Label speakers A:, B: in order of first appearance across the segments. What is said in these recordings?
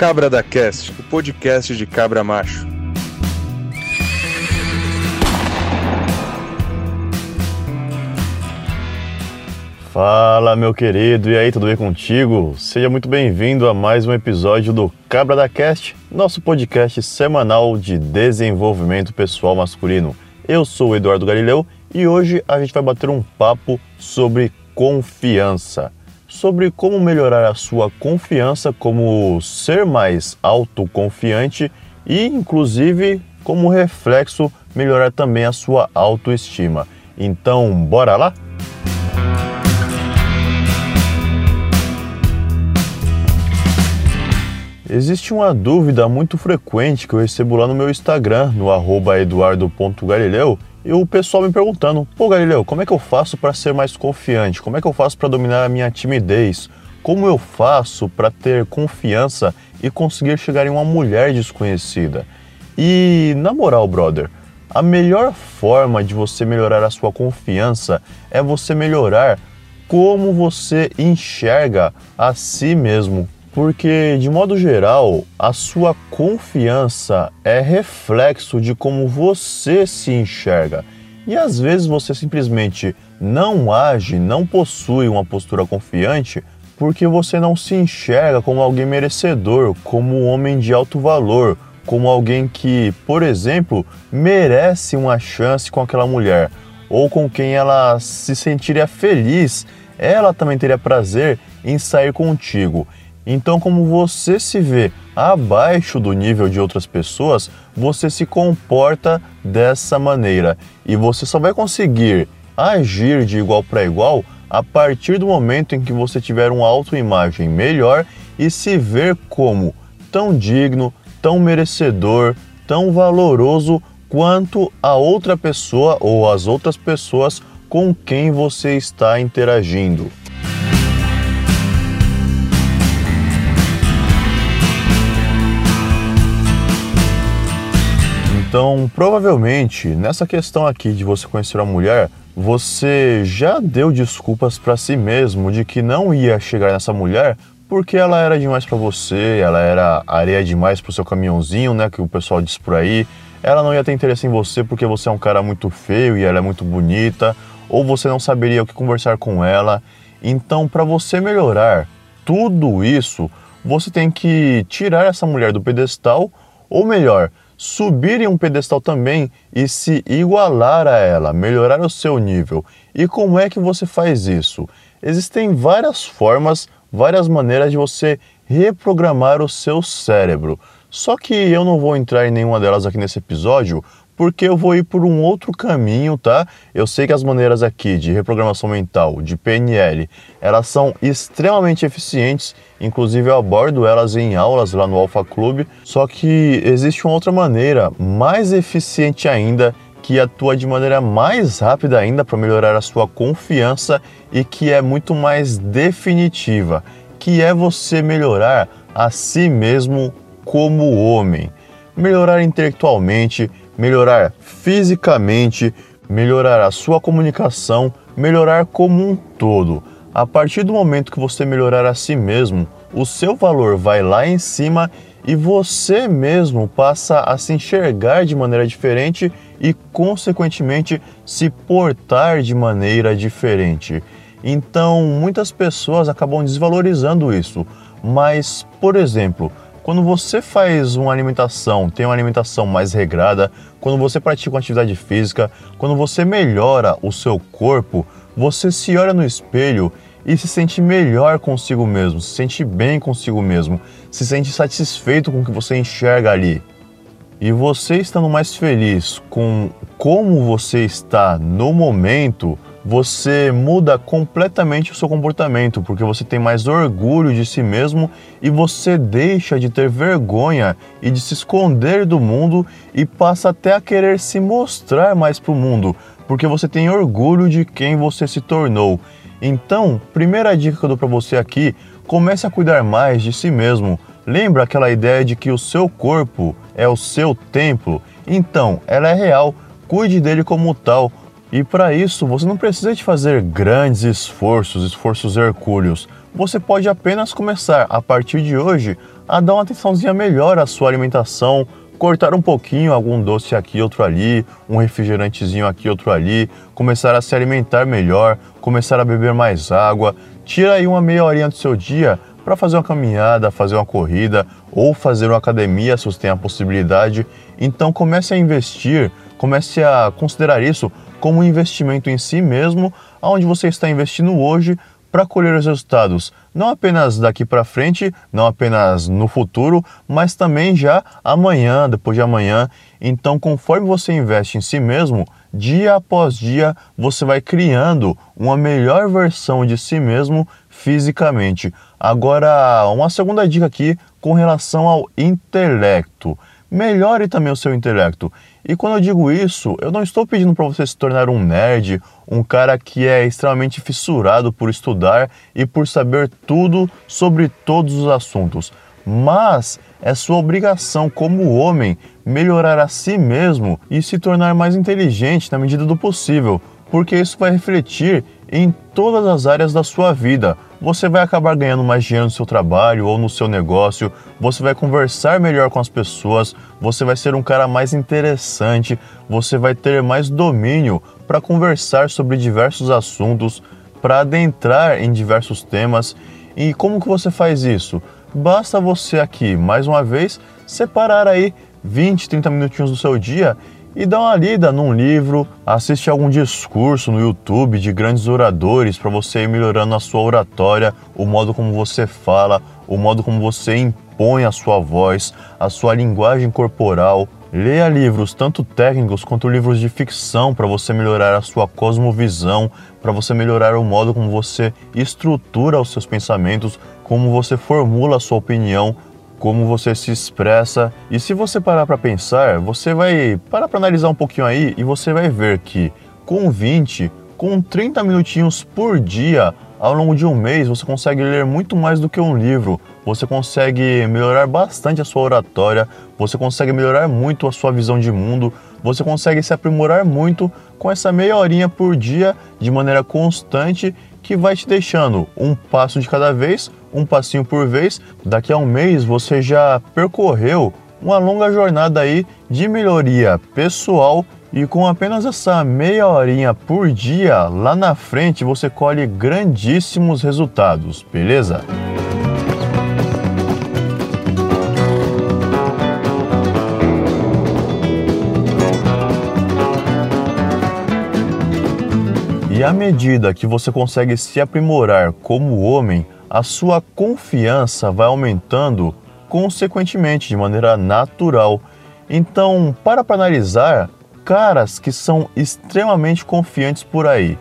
A: Cabra da Cast, o podcast de cabra macho.
B: Fala, meu querido, e aí, tudo bem contigo? Seja muito bem-vindo a mais um episódio do Cabra da Cast, nosso podcast semanal de desenvolvimento pessoal masculino. Eu sou o Eduardo Galileu e hoje a gente vai bater um papo sobre confiança. Sobre como melhorar a sua confiança, como ser mais autoconfiante e, inclusive, como reflexo, melhorar também a sua autoestima. Então, bora lá? Existe uma dúvida muito frequente que eu recebo lá no meu Instagram, no eduardo.galileu, e o pessoal me perguntando: pô, Galileu, como é que eu faço para ser mais confiante? Como é que eu faço para dominar a minha timidez? Como eu faço para ter confiança e conseguir chegar em uma mulher desconhecida? E na moral, brother, a melhor forma de você melhorar a sua confiança é você melhorar como você enxerga a si mesmo porque, de modo geral, a sua confiança é reflexo de como você se enxerga. E às vezes você simplesmente não age, não possui uma postura confiante porque você não se enxerga como alguém merecedor, como um homem de alto valor, como alguém que, por exemplo, merece uma chance com aquela mulher ou com quem ela se sentiria feliz, ela também teria prazer em sair contigo. Então, como você se vê abaixo do nível de outras pessoas, você se comporta dessa maneira. E você só vai conseguir agir de igual para igual a partir do momento em que você tiver uma autoimagem melhor e se ver como tão digno, tão merecedor, tão valoroso quanto a outra pessoa ou as outras pessoas com quem você está interagindo. Então, provavelmente, nessa questão aqui de você conhecer uma mulher, você já deu desculpas para si mesmo de que não ia chegar nessa mulher porque ela era demais para você, ela era areia demais pro seu caminhãozinho, né, que o pessoal diz por aí. Ela não ia ter interesse em você porque você é um cara muito feio e ela é muito bonita, ou você não saberia o que conversar com ela. Então, para você melhorar tudo isso, você tem que tirar essa mulher do pedestal, ou melhor, subir em um pedestal também e se igualar a ela, melhorar o seu nível. E como é que você faz isso? Existem várias formas, várias maneiras de você reprogramar o seu cérebro. Só que eu não vou entrar em nenhuma delas aqui nesse episódio, porque eu vou ir por um outro caminho, tá? Eu sei que as maneiras aqui de reprogramação mental, de PNL, elas são extremamente eficientes, inclusive eu abordo elas em aulas lá no Alpha Club, só que existe uma outra maneira mais eficiente ainda que atua de maneira mais rápida ainda para melhorar a sua confiança e que é muito mais definitiva, que é você melhorar a si mesmo como homem, melhorar intelectualmente, melhorar fisicamente, melhorar a sua comunicação, melhorar como um todo. A partir do momento que você melhorar a si mesmo, o seu valor vai lá em cima e você mesmo passa a se enxergar de maneira diferente e, consequentemente, se portar de maneira diferente. Então, muitas pessoas acabam desvalorizando isso. Mas, por exemplo, quando você faz uma alimentação, tem uma alimentação mais regrada, quando você pratica uma atividade física, quando você melhora o seu corpo, você se olha no espelho e se sente melhor consigo mesmo, se sente bem consigo mesmo, se sente satisfeito com o que você enxerga ali. E você estando mais feliz com como você está no momento, você muda completamente o seu comportamento, porque você tem mais orgulho de si mesmo e você deixa de ter vergonha e de se esconder do mundo e passa até a querer se mostrar mais para o mundo, porque você tem orgulho de quem você se tornou. Então, primeira dica que eu dou para você aqui, comece a cuidar mais de si mesmo. Lembra aquela ideia de que o seu corpo é o seu templo? Então, ela é real. Cuide dele como tal e para isso, você não precisa de fazer grandes esforços, esforços hercúleos. Você pode apenas começar a partir de hoje a dar uma atençãozinha melhor à sua alimentação, cortar um pouquinho algum doce aqui, outro ali, um refrigerantezinho aqui, outro ali, começar a se alimentar melhor, começar a beber mais água. Tira aí uma meia horinha do seu dia para fazer uma caminhada, fazer uma corrida ou fazer uma academia se você tem a possibilidade. Então comece a investir, comece a considerar isso como um investimento em si mesmo, onde você está investindo hoje para colher os resultados, não apenas daqui para frente, não apenas no futuro, mas também já amanhã, depois de amanhã. Então, conforme você investe em si mesmo, dia após dia você vai criando uma melhor versão de si mesmo fisicamente. Agora, uma segunda dica aqui com relação ao intelecto. Melhore também o seu intelecto. E quando eu digo isso, eu não estou pedindo para você se tornar um nerd, um cara que é extremamente fissurado por estudar e por saber tudo sobre todos os assuntos. Mas é sua obrigação como homem melhorar a si mesmo e se tornar mais inteligente na medida do possível, porque isso vai refletir em todas as áreas da sua vida. Você vai acabar ganhando mais dinheiro no seu trabalho ou no seu negócio, você vai conversar melhor com as pessoas, você vai ser um cara mais interessante, você vai ter mais domínio para conversar sobre diversos assuntos, para adentrar em diversos temas. E como que você faz isso? Basta você aqui, mais uma vez, separar aí 20, 30 minutinhos do seu dia e dá uma lida num livro, assiste algum discurso no YouTube de grandes oradores para você ir melhorando a sua oratória, o modo como você fala, o modo como você impõe a sua voz, a sua linguagem corporal. Leia livros tanto técnicos quanto livros de ficção para você melhorar a sua cosmovisão, para você melhorar o modo como você estrutura os seus pensamentos, como você formula a sua opinião, como você se expressa. E se você parar para pensar, você vai parar para analisar um pouquinho aí e você vai ver que com 20, com 30 minutinhos por dia, ao longo de um mês, você consegue ler muito mais do que um livro. Você consegue melhorar bastante a sua oratória, você consegue melhorar muito a sua visão de mundo, você consegue se aprimorar muito com essa meia horinha por dia de maneira constante que vai te deixando um passo de cada vez um passinho por vez, daqui a um mês você já percorreu uma longa jornada aí de melhoria pessoal e com apenas essa meia horinha por dia, lá na frente você colhe grandíssimos resultados, beleza? E à medida que você consegue se aprimorar como homem, a sua confiança vai aumentando consequentemente, de maneira natural. Então, para para analisar caras que são extremamente confiantes por aí.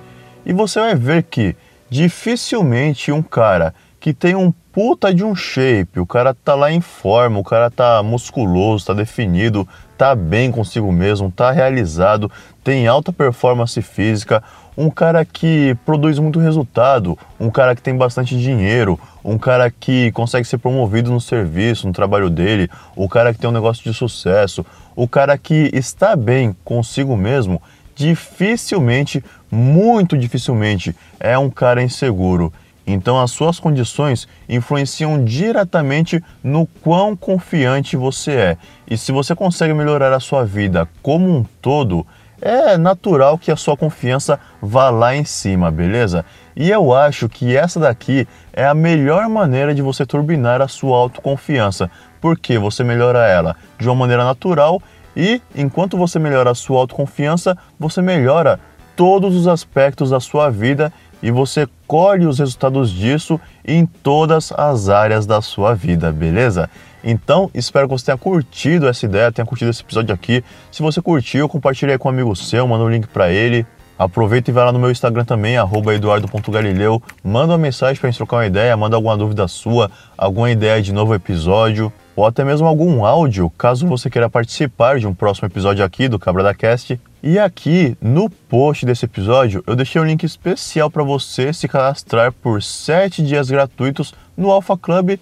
B: E você vai ver que dificilmente um cara que tem um puta de um shape, o cara tá lá em forma, o cara tá musculoso, tá definido, tá bem consigo mesmo, tá realizado, tem alta performance física, um cara que produz muito resultado, um cara que tem bastante dinheiro, um cara que consegue ser promovido no serviço, no trabalho dele, o cara que tem um negócio de sucesso, o cara que está bem consigo mesmo, dificilmente, muito dificilmente, é um cara inseguro. Então, as suas condições influenciam diretamente no quão confiante você é. E se você consegue melhorar a sua vida como um todo, é natural que a sua confiança vá lá em cima, beleza? E eu acho que essa daqui é a melhor maneira de você turbinar a sua autoconfiança, porque você melhora ela de uma maneira natural e enquanto você melhora a sua autoconfiança, você melhora todos os aspectos da sua vida e você colhe os resultados disso em todas as áreas da sua vida, beleza? Então, espero que você tenha curtido essa ideia, tenha curtido esse episódio aqui. Se você curtiu, compartilhe aí com um amigo seu, manda um link para ele. Aproveita e vai lá no meu Instagram também, eduardo.galileu. Manda uma mensagem para a gente trocar uma ideia, manda alguma dúvida sua, alguma ideia de novo episódio, ou até mesmo algum áudio, caso você queira participar de um próximo episódio aqui do Cabra da Cast. E aqui no post desse episódio eu deixei um link especial para você se cadastrar por 7 dias gratuitos no Alpha Club,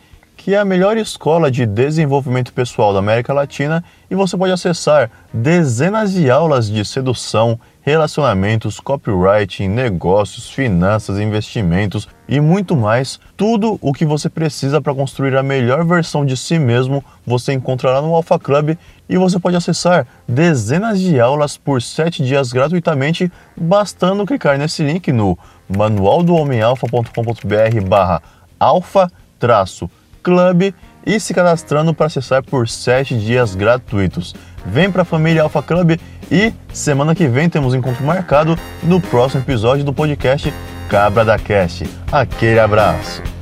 B: que é a melhor escola de desenvolvimento pessoal da América Latina, e você pode acessar dezenas de aulas de sedução, relacionamentos, copywriting, negócios, finanças, investimentos e muito mais. Tudo o que você precisa para construir a melhor versão de si mesmo você encontrará no Alpha Club e você pode acessar dezenas de aulas por 7 dias gratuitamente, bastando clicar nesse link no manualdohomemalfa.com.br barra alfa-club e se cadastrando para acessar por 7 dias gratuitos. Vem para a família Alpha Club e semana que vem temos encontro marcado no próximo episódio do podcast Cabra da Cast. Aquele abraço!